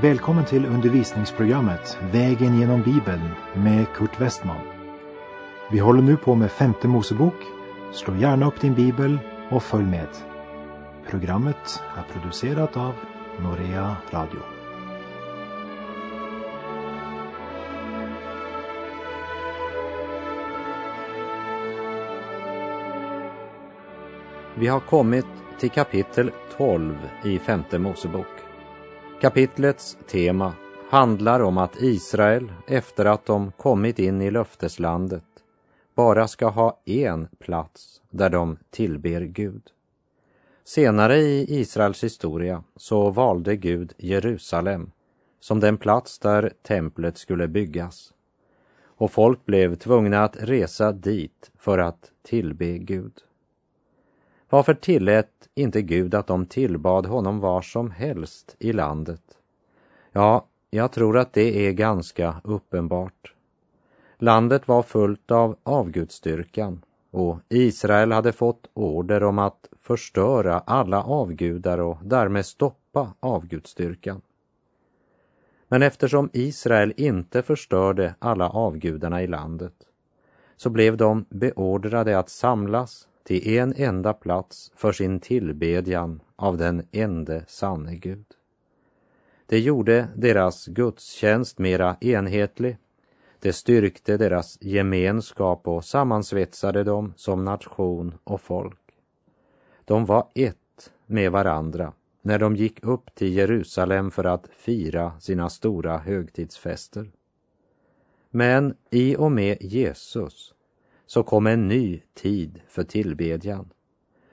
Välkommen till undervisningsprogrammet Vägen genom Bibeln med Kurt Westman. Vi håller nu på med femte Mosebok. Slå gärna upp din bibel och följ med. Programmet är producerat av Norea Radio. Vi har kommit till kapitel 12 i femte Mosebok. Kapitlets tema handlar om att Israel, efter att de kommit in i löfteslandet, bara ska ha en plats där de tillber Gud. Senare i Israels historia så valde Gud Jerusalem som den plats där templet skulle byggas. Och folk blev tvungna att resa dit för att tillbe Gud. Varför tillät inte Gud att de tillbad honom var som helst i landet? Ja, jag tror att det är ganska uppenbart. Landet var fullt av avgudstyrkan och Israel hade fått order om att förstöra alla avgudar och därmed stoppa avgudstyrkan. Men eftersom Israel inte förstörde alla avgudarna i landet så blev de beordrade att samlas till en enda plats för sin tillbedjan av den ende sanne Gud. Det gjorde deras gudstjänst mera enhetlig. Det styrkte deras gemenskap och sammansvetsade dem som nation och folk. De var ett med varandra när de gick upp till Jerusalem för att fira sina stora högtidsfester. Men i och med Jesus så kom en ny tid för tillbedjan.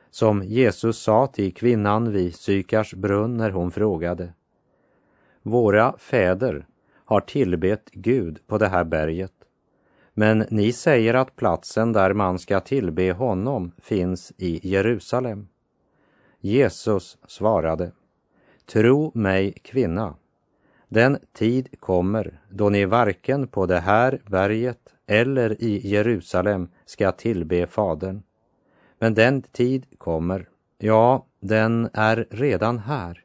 Som Jesus sa till kvinnan vid Sykars brunn när hon frågade. Våra fäder har tillbett Gud på det här berget. Men ni säger att platsen där man ska tillbe honom finns i Jerusalem. Jesus svarade. Tro mig, kvinna. Den tid kommer då ni varken på det här berget eller i Jerusalem ska tillbe Fadern. Men den tid kommer, ja, den är redan här,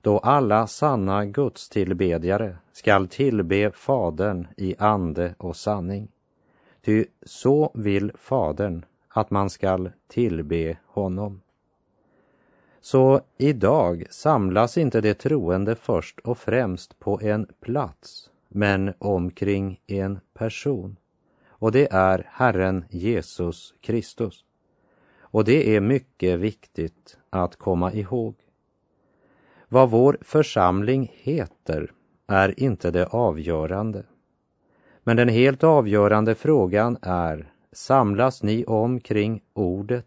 då alla sanna gudstillbedjare skall tillbe Fadern i ande och sanning. Ty så vill Fadern att man skall tillbe honom. Så idag samlas inte de troende först och främst på en plats, men omkring en person och det är Herren Jesus Kristus. Och det är mycket viktigt att komma ihåg. Vad vår församling heter är inte det avgörande. Men den helt avgörande frågan är, samlas ni omkring ordet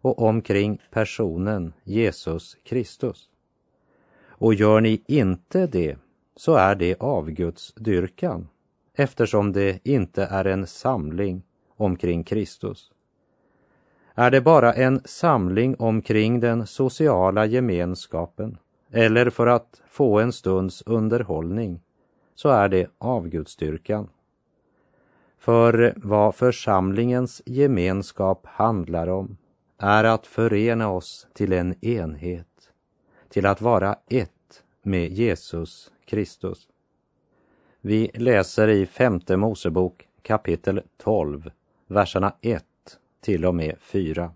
och omkring personen Jesus Kristus? Och gör ni inte det, så är det avgudsdyrkan eftersom det inte är en samling omkring Kristus. Är det bara en samling omkring den sociala gemenskapen eller för att få en stunds underhållning så är det avgudstyrkan. För vad församlingens gemenskap handlar om är att förena oss till en enhet, till att vara ett med Jesus Kristus. Vi läser i femte Mosebok kapitel 12, verserna 1 till och med 4.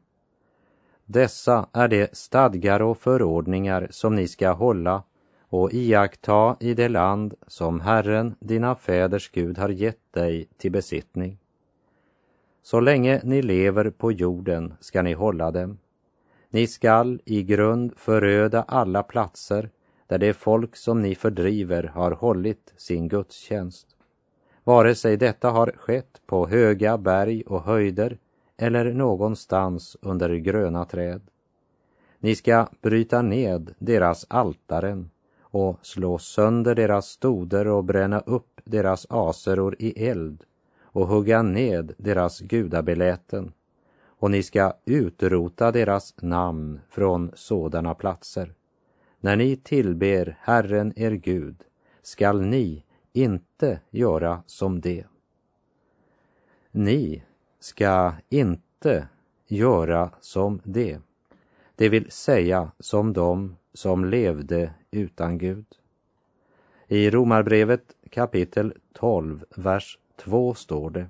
Dessa är de stadgar och förordningar som ni ska hålla och iaktta i det land som Herren, dina fäders Gud, har gett dig till besittning. Så länge ni lever på jorden ska ni hålla dem. Ni skall i grund föröda alla platser där det folk som ni fördriver har hållit sin gudstjänst. Vare sig detta har skett på höga berg och höjder eller någonstans under gröna träd. Ni ska bryta ned deras altaren och slå sönder deras stoder och bränna upp deras aseror i eld och hugga ned deras gudabeläten och ni ska utrota deras namn från sådana platser. När ni tillber Herren er Gud skall ni inte göra som det. Ni ska inte göra som det, det vill säga som de som levde utan Gud. I Romarbrevet kapitel 12, vers 2 står det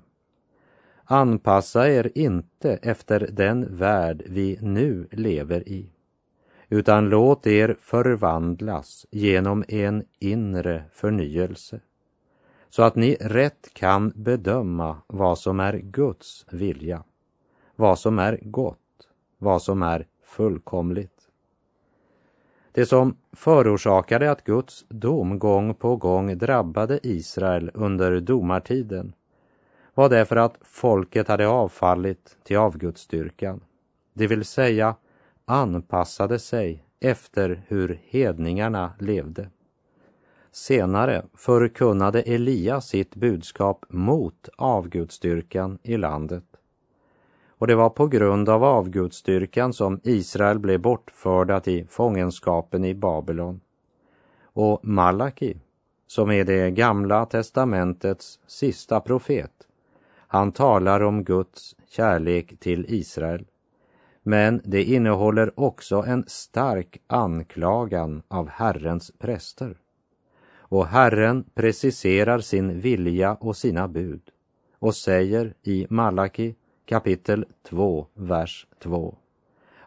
Anpassa er inte efter den värld vi nu lever i, utan låt er förvandlas genom en inre förnyelse, så att ni rätt kan bedöma vad som är Guds vilja, vad som är gott, vad som är fullkomligt. Det som förorsakade att Guds dom gång på gång drabbade Israel under domartiden var därför att folket hade avfallit till avgudsdyrkan, det vill säga anpassade sig efter hur hedningarna levde. Senare förkunnade Elia sitt budskap mot avgudstyrkan i landet. Och det var på grund av avgudstyrkan som Israel blev bortförda till fångenskapen i Babylon. Och Malaki, som är det gamla testamentets sista profet, han talar om Guds kärlek till Israel. Men det innehåller också en stark anklagan av Herrens präster. Och Herren preciserar sin vilja och sina bud och säger i Malaki kapitel 2, vers 2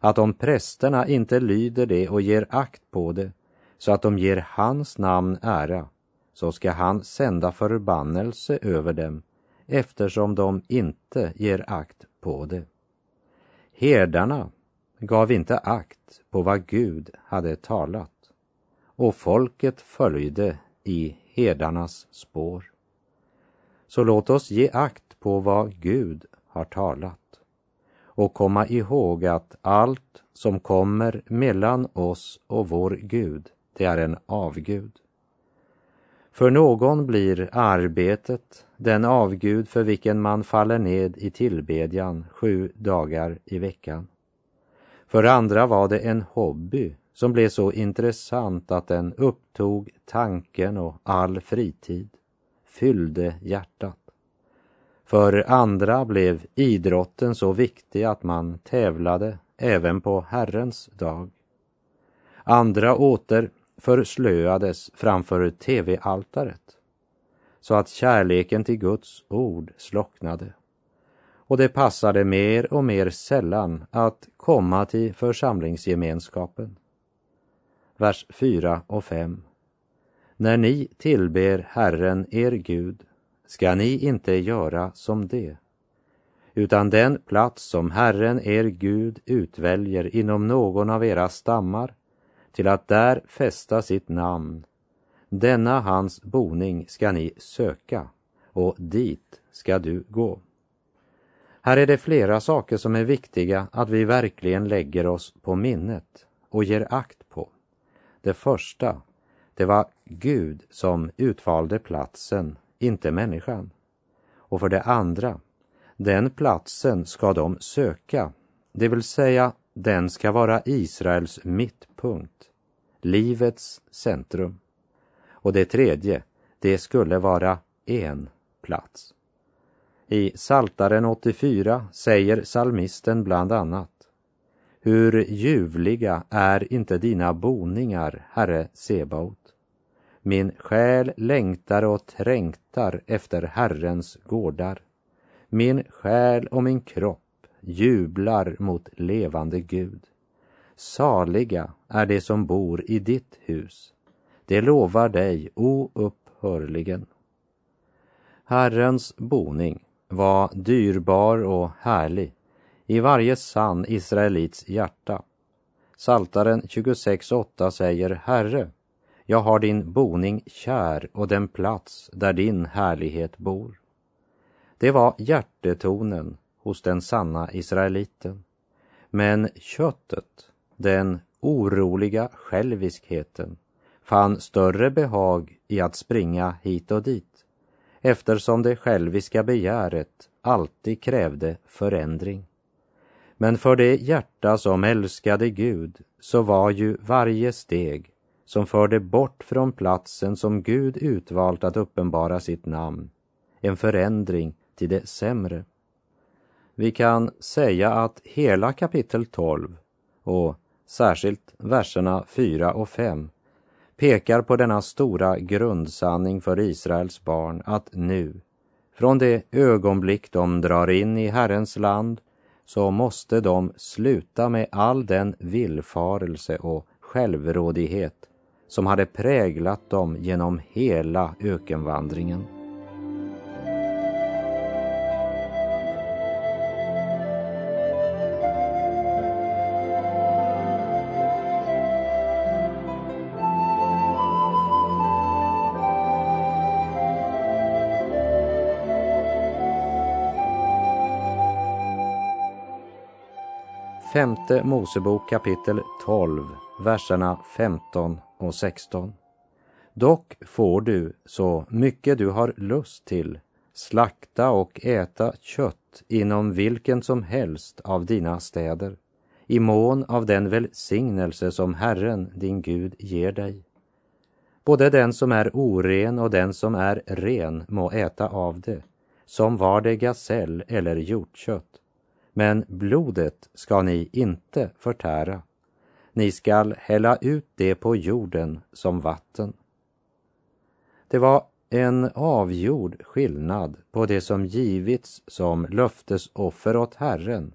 att om prästerna inte lyder det och ger akt på det så att de ger hans namn ära så ska han sända förbannelse över dem eftersom de inte ger akt på det. Herdarna gav inte akt på vad Gud hade talat och folket följde i herdarnas spår. Så låt oss ge akt på vad Gud har talat och komma ihåg att allt som kommer mellan oss och vår Gud, det är en avgud. För någon blir arbetet den avgud för vilken man faller ned i tillbedjan sju dagar i veckan. För andra var det en hobby som blev så intressant att den upptog tanken och all fritid, fyllde hjärtat. För andra blev idrotten så viktig att man tävlade även på Herrens dag. Andra åter förslöades framför tv-altaret så att kärleken till Guds ord slocknade. Och det passade mer och mer sällan att komma till församlingsgemenskapen. Vers 4 och 5. När ni tillber Herren er Gud ska ni inte göra som det, utan den plats som Herren er Gud utväljer inom någon av era stammar till att där fästa sitt namn. Denna hans boning ska ni söka och dit ska du gå. Här är det flera saker som är viktiga att vi verkligen lägger oss på minnet och ger akt på. Det första, det var Gud som utvalde platsen, inte människan. Och för det andra, den platsen ska de söka, det vill säga den ska vara Israels mittpunkt, livets centrum. Och det tredje, det skulle vara en plats. I Saltaren 84 säger salmisten bland annat Hur ljuvliga är inte dina boningar, Herre Sebaot. Min själ längtar och trängtar efter Herrens gårdar. Min själ och min kropp jublar mot levande Gud. Saliga är de som bor i ditt hus. Det lovar dig oupphörligen. Herrens boning var dyrbar och härlig i varje sann israelits hjärta. Saltaren 26.8 säger Herre, jag har din boning kär och den plats där din härlighet bor. Det var hjärtetonen hos den sanna israeliten. Men köttet, den oroliga själviskheten, fann större behag i att springa hit och dit eftersom det själviska begäret alltid krävde förändring. Men för det hjärta som älskade Gud så var ju varje steg som förde bort från platsen som Gud utvalt att uppenbara sitt namn, en förändring till det sämre. Vi kan säga att hela kapitel 12 och särskilt verserna 4 och 5 pekar på denna stora grundsanning för Israels barn att nu, från det ögonblick de drar in i Herrens land, så måste de sluta med all den villfarelse och självrådighet som hade präglat dem genom hela ökenvandringen. Femte Mosebok kapitel 12, verserna 15 och 16. Dock får du så mycket du har lust till slakta och äta kött inom vilken som helst av dina städer, i mån av den välsignelse som Herren, din Gud, ger dig. Både den som är oren och den som är ren må äta av det, som var det gasell eller hjortkött men blodet ska ni inte förtära. Ni skall hälla ut det på jorden som vatten. Det var en avgjord skillnad på det som givits som löftesoffer åt Herren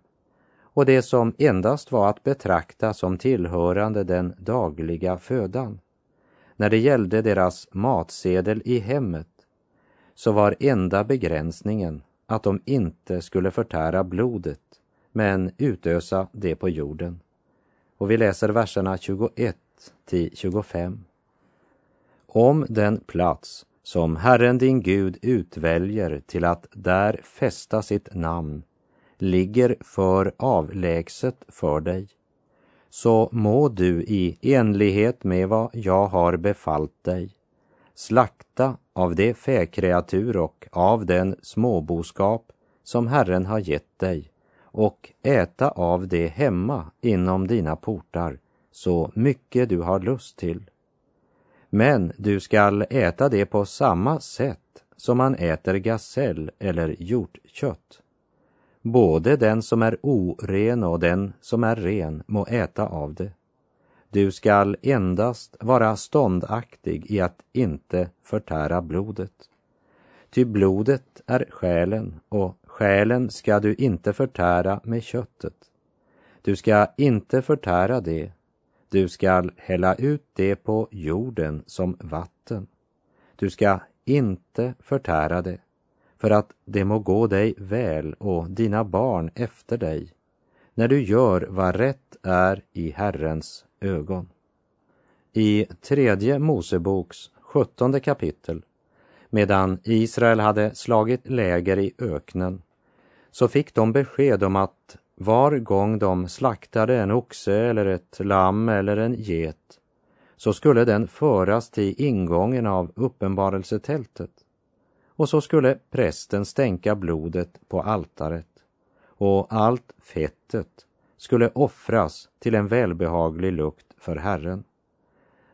och det som endast var att betrakta som tillhörande den dagliga födan. När det gällde deras matsedel i hemmet så var enda begränsningen att de inte skulle förtära blodet men utösa det på jorden. Och vi läser verserna 21 till 25. Om den plats som Herren din Gud utväljer till att där fästa sitt namn ligger för avlägset för dig, så må du i enlighet med vad jag har befallt dig slakta av det fäkreatur och av den småboskap som Herren har gett dig och äta av det hemma inom dina portar så mycket du har lust till. Men du skall äta det på samma sätt som man äter gasell eller hjortkött. Både den som är oren och den som är ren må äta av det. Du skall endast vara ståndaktig i att inte förtära blodet. Ty blodet är själen och Själen ska du inte förtära med köttet. Du ska inte förtära det. Du skall hälla ut det på jorden som vatten. Du ska inte förtära det, för att det må gå dig väl och dina barn efter dig, när du gör vad rätt är i Herrens ögon. I tredje Moseboks sjuttonde kapitel, medan Israel hade slagit läger i öknen, så fick de besked om att var gång de slaktade en oxe eller ett lamm eller en get så skulle den föras till ingången av uppenbarelsetältet och så skulle prästen stänka blodet på altaret och allt fettet skulle offras till en välbehaglig lukt för Herren.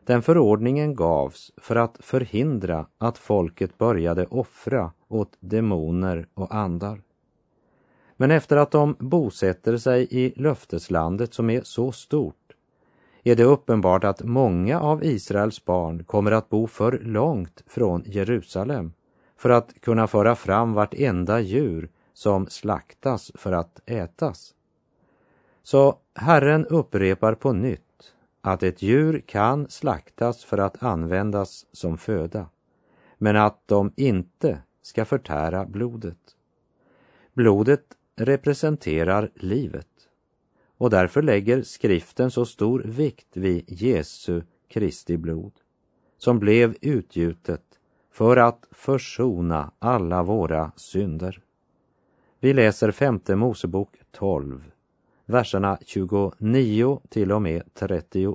Den förordningen gavs för att förhindra att folket började offra åt demoner och andar. Men efter att de bosätter sig i löfteslandet som är så stort är det uppenbart att många av Israels barn kommer att bo för långt från Jerusalem för att kunna föra fram vartenda djur som slaktas för att ätas. Så Herren upprepar på nytt att ett djur kan slaktas för att användas som föda, men att de inte ska förtära blodet. Blodet representerar livet och därför lägger skriften så stor vikt vid Jesu Kristi blod som blev utgjutet för att försona alla våra synder. Vi läser femte Mosebok 12, verserna 29 till och med 31.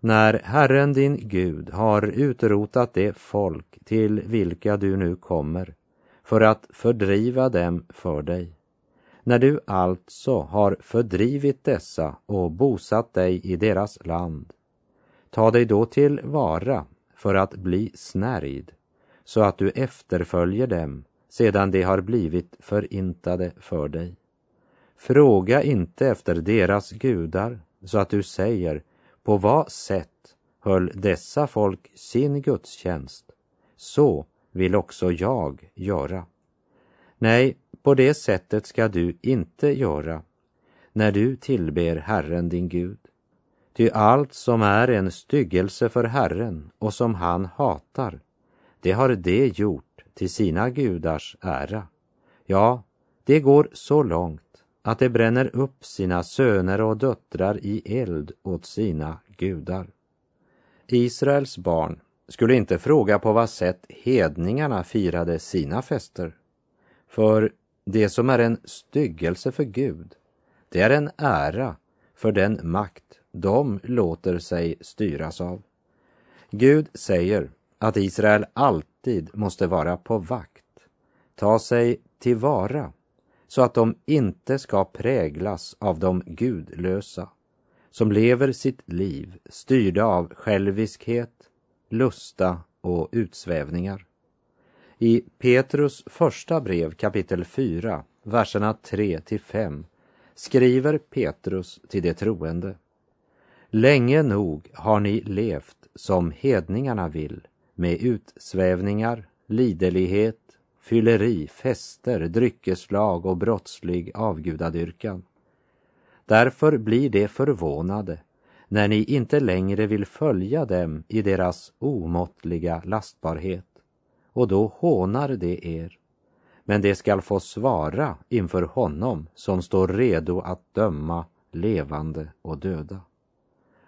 När Herren din Gud har utrotat det folk till vilka du nu kommer för att fördriva dem för dig. När du alltså har fördrivit dessa och bosatt dig i deras land, Ta dig då till vara för att bli snärjd, så att du efterföljer dem sedan de har blivit förintade för dig. Fråga inte efter deras gudar, så att du säger, på vad sätt höll dessa folk sin gudstjänst? Så vill också jag göra. Nej, på det sättet ska du inte göra när du tillber Herren din Gud. Ty allt som är en styggelse för Herren och som han hatar, det har de gjort till sina gudars ära. Ja, det går så långt att de bränner upp sina söner och döttrar i eld åt sina gudar. Israels barn skulle inte fråga på vad sätt hedningarna firade sina fester. För det som är en styggelse för Gud, det är en ära för den makt de låter sig styras av. Gud säger att Israel alltid måste vara på vakt, ta sig tillvara så att de inte ska präglas av de gudlösa som lever sitt liv styrda av själviskhet, lusta och utsvävningar. I Petrus första brev kapitel 4, verserna 3 till 5 skriver Petrus till de troende. Länge nog har ni levt som hedningarna vill, med utsvävningar, liderlighet, fylleri, fester, dryckeslag och brottslig avgudadyrkan. Därför blir de förvånade när ni inte längre vill följa dem i deras omåttliga lastbarhet, och då hånar de er. Men de skall få svara inför honom som står redo att döma levande och döda.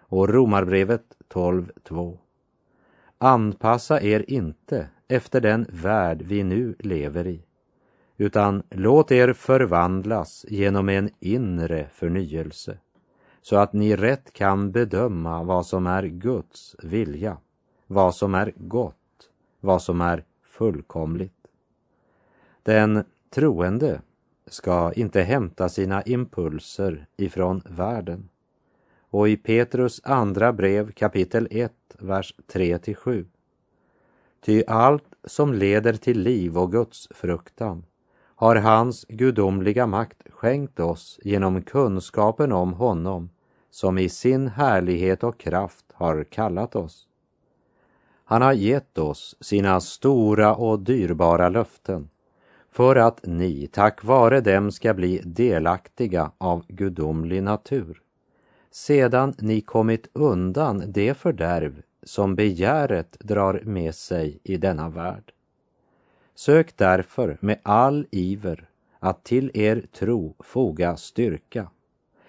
Och Romarbrevet 12.2. Anpassa er inte efter den värld vi nu lever i, utan låt er förvandlas genom en inre förnyelse, så att ni rätt kan bedöma vad som är Guds vilja, vad som är gott, vad som är fullkomligt. Den troende ska inte hämta sina impulser ifrån världen. Och i Petrus andra brev kapitel 1, vers 3-7. Ty allt som leder till liv och Guds fruktan har hans gudomliga makt skänkt oss genom kunskapen om honom som i sin härlighet och kraft har kallat oss. Han har gett oss sina stora och dyrbara löften för att ni tack vare dem ska bli delaktiga av gudomlig natur sedan ni kommit undan det fördärv som begäret drar med sig i denna värld. Sök därför med all iver att till er tro foga styrka,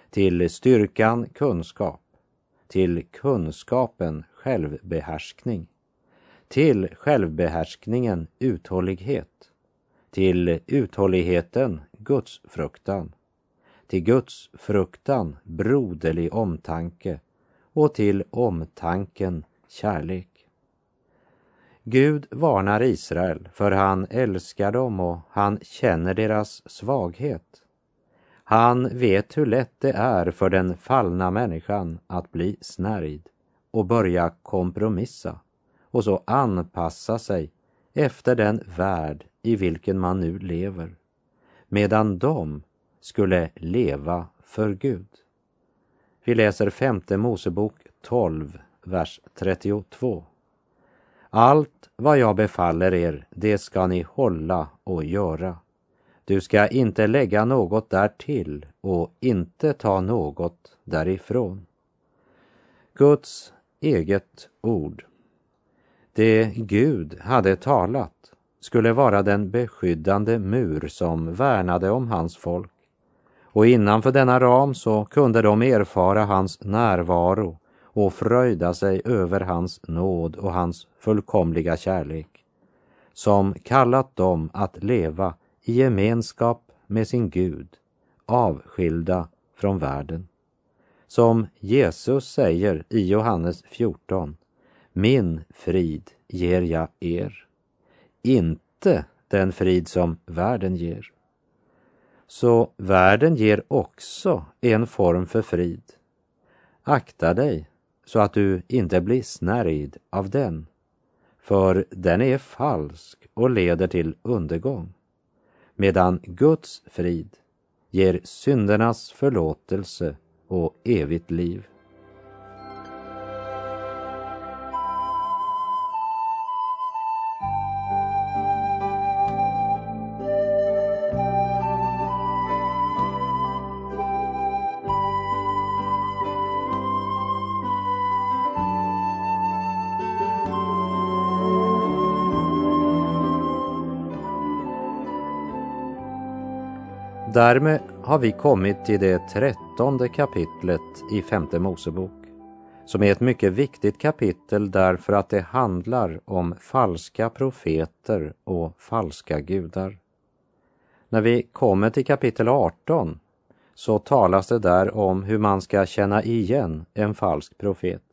till styrkan kunskap, till kunskapen självbehärskning, till självbehärskningen uthållighet, till uthålligheten Guds fruktan, till Guds fruktan broderlig omtanke och till omtanken kärlek. Gud varnar Israel för han älskar dem och han känner deras svaghet. Han vet hur lätt det är för den fallna människan att bli snärjd och börja kompromissa och så anpassa sig efter den värld i vilken man nu lever, medan de skulle leva för Gud. Vi läser femte Mosebok 12, vers 32. Allt vad jag befaller er, det ska ni hålla och göra. Du ska inte lägga något därtill och inte ta något därifrån. Guds eget ord. Det Gud hade talat skulle vara den beskyddande mur som värnade om hans folk. Och innanför denna ram så kunde de erfara hans närvaro och fröjda sig över hans nåd och hans fullkomliga kärlek, som kallat dem att leva i gemenskap med sin Gud, avskilda från världen. Som Jesus säger i Johannes 14, min frid ger jag er, inte den frid som världen ger. Så världen ger också en form för frid. Akta dig så att du inte blir snärjd av den, för den är falsk och leder till undergång, medan Guds frid ger syndernas förlåtelse och evigt liv. Därmed har vi kommit till det trettonde kapitlet i femte Mosebok, som är ett mycket viktigt kapitel därför att det handlar om falska profeter och falska gudar. När vi kommer till kapitel 18 så talas det där om hur man ska känna igen en falsk profet.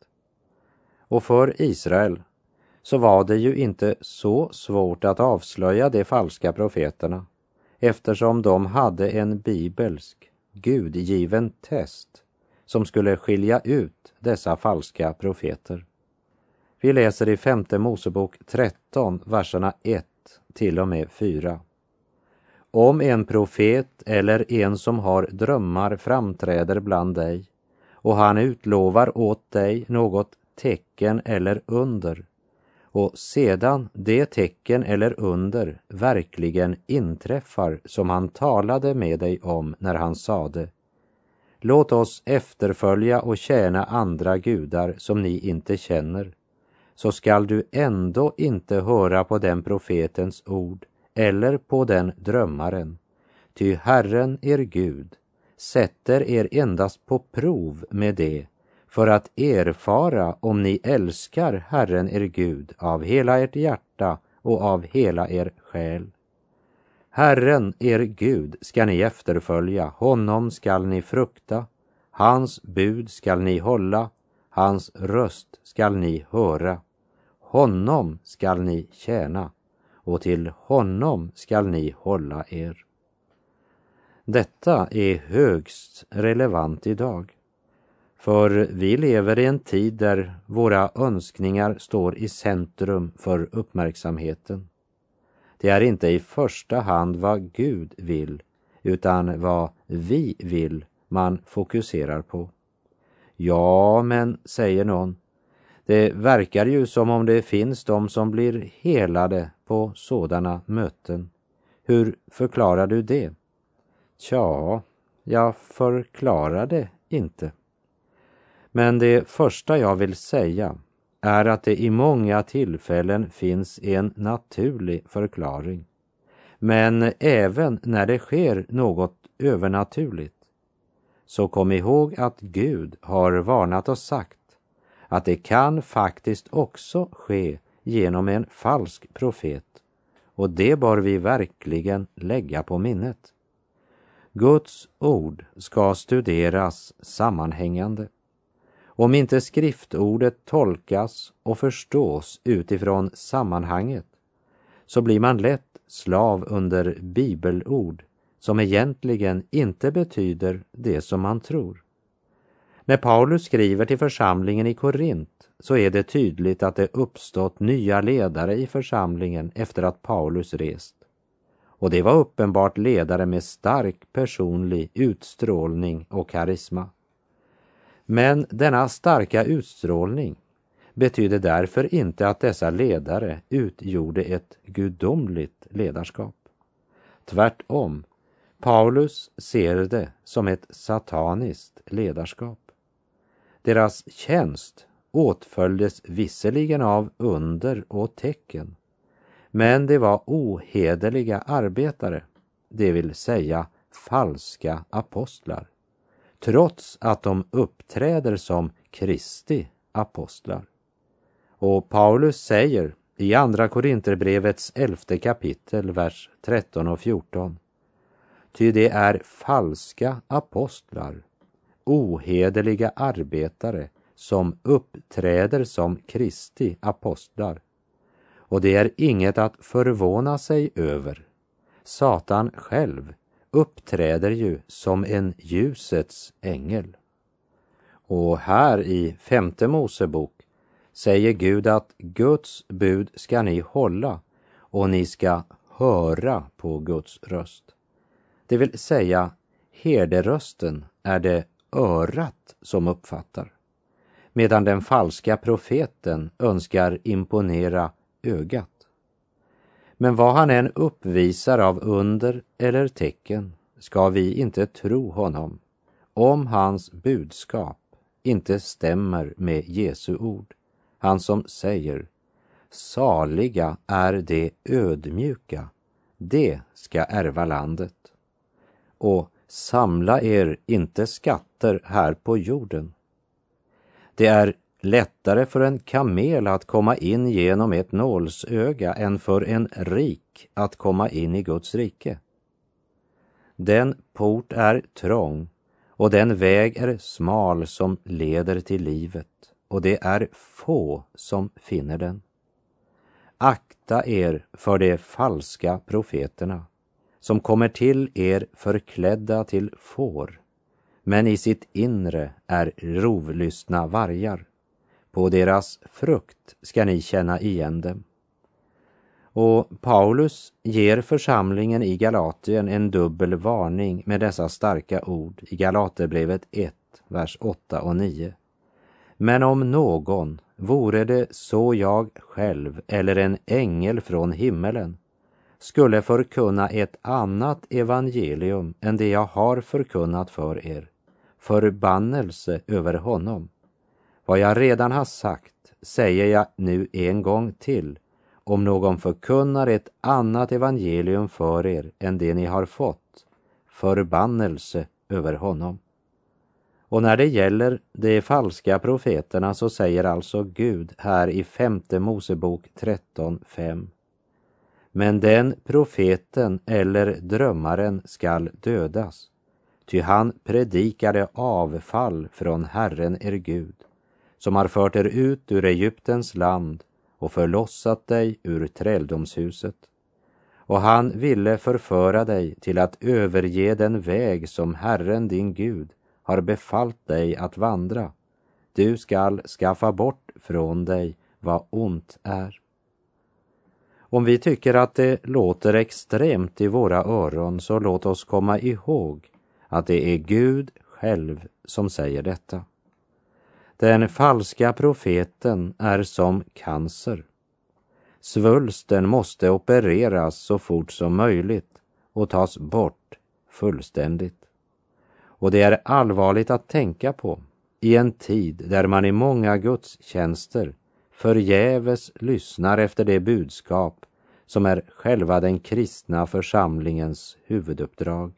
Och för Israel så var det ju inte så svårt att avslöja de falska profeterna eftersom de hade en bibelsk, gudgiven test som skulle skilja ut dessa falska profeter. Vi läser i femte Mosebok 13, verserna 1 till och med 4. Om en profet eller en som har drömmar framträder bland dig och han utlovar åt dig något tecken eller under och sedan det tecken eller under verkligen inträffar som han talade med dig om när han sade Låt oss efterfölja och tjäna andra gudar som ni inte känner, så skall du ändå inte höra på den profetens ord eller på den drömmaren. Ty Herren, er Gud, sätter er endast på prov med det för att erfara om ni älskar Herren er Gud av hela ert hjärta och av hela er själ. Herren er Gud skall ni efterfölja, honom skall ni frukta, hans bud skall ni hålla, hans röst skall ni höra. Honom skall ni tjäna och till honom skall ni hålla er. Detta är högst relevant idag. För vi lever i en tid där våra önskningar står i centrum för uppmärksamheten. Det är inte i första hand vad Gud vill, utan vad vi vill man fokuserar på. Ja, men, säger någon, det verkar ju som om det finns de som blir helade på sådana möten. Hur förklarar du det? Tja, jag förklarar det inte. Men det första jag vill säga är att det i många tillfällen finns en naturlig förklaring. Men även när det sker något övernaturligt, så kom ihåg att Gud har varnat och sagt att det kan faktiskt också ske genom en falsk profet och det bör vi verkligen lägga på minnet. Guds ord ska studeras sammanhängande. Om inte skriftordet tolkas och förstås utifrån sammanhanget så blir man lätt slav under bibelord som egentligen inte betyder det som man tror. När Paulus skriver till församlingen i Korint så är det tydligt att det uppstått nya ledare i församlingen efter att Paulus rest. Och det var uppenbart ledare med stark personlig utstrålning och karisma. Men denna starka utstrålning betydde därför inte att dessa ledare utgjorde ett gudomligt ledarskap. Tvärtom, Paulus ser det som ett sataniskt ledarskap. Deras tjänst åtföljdes visserligen av under och tecken, men det var ohederliga arbetare, det vill säga falska apostlar trots att de uppträder som Kristi apostlar. Och Paulus säger i Andra Korinterbrevets elfte kapitel, vers 13 och 14. Ty det är falska apostlar, ohederliga arbetare som uppträder som Kristi apostlar. Och det är inget att förvåna sig över. Satan själv uppträder ju som en ljusets ängel. Och här i femte Mosebok säger Gud att Guds bud ska ni hålla och ni ska höra på Guds röst. Det vill säga, herderösten är det örat som uppfattar, medan den falska profeten önskar imponera ögat. Men vad han än uppvisar av under eller tecken ska vi inte tro honom om hans budskap inte stämmer med Jesu ord. Han som säger Saliga är de ödmjuka, de ska ärva landet. Och samla er inte skatter här på jorden. Det är lättare för en kamel att komma in genom ett nålsöga än för en rik att komma in i Guds rike. Den port är trång och den väg är smal som leder till livet och det är få som finner den. Akta er för de falska profeterna som kommer till er förklädda till får men i sitt inre är rovlystna vargar. På deras frukt ska ni känna igen dem. Och Paulus ger församlingen i Galatien en dubbel varning med dessa starka ord i Galaterbrevet 1, vers 8 och 9. Men om någon, vore det så jag själv eller en ängel från himmelen, skulle förkunna ett annat evangelium än det jag har förkunnat för er, förbannelse över honom. Vad jag redan har sagt säger jag nu en gång till. Om någon förkunnar ett annat evangelium för er än det ni har fått, förbannelse över honom. Och när det gäller de falska profeterna så säger alltså Gud här i femte Mosebok 13.5. Men den profeten eller drömmaren skall dödas, ty han predikade avfall från Herren er Gud, som har fört er ut ur Egyptens land och förlossat dig ur träldomshuset. Och han ville förföra dig till att överge den väg som Herren din Gud har befallt dig att vandra. Du skall skaffa bort från dig vad ont är. Om vi tycker att det låter extremt i våra öron så låt oss komma ihåg att det är Gud själv som säger detta. Den falska profeten är som cancer. Svulsten måste opereras så fort som möjligt och tas bort fullständigt. Och det är allvarligt att tänka på i en tid där man i många gudstjänster förgäves lyssnar efter det budskap som är själva den kristna församlingens huvuduppdrag,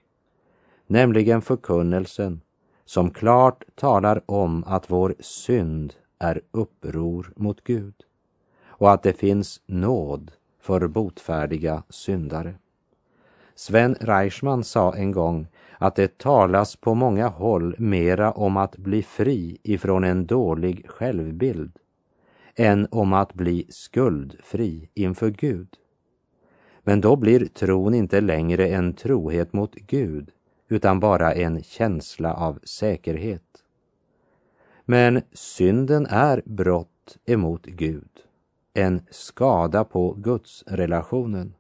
nämligen förkunnelsen som klart talar om att vår synd är uppror mot Gud och att det finns nåd för botfärdiga syndare. Sven Reichman sa en gång att det talas på många håll mera om att bli fri ifrån en dålig självbild än om att bli skuldfri inför Gud. Men då blir tron inte längre en trohet mot Gud utan bara en känsla av säkerhet. Men synden är brott emot Gud, en skada på Guds relationen.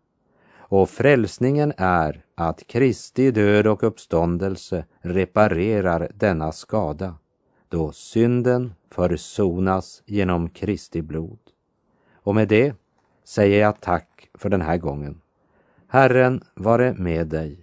Och frälsningen är att Kristi död och uppståndelse reparerar denna skada, då synden försonas genom Kristi blod. Och med det säger jag tack för den här gången. Herren vare med dig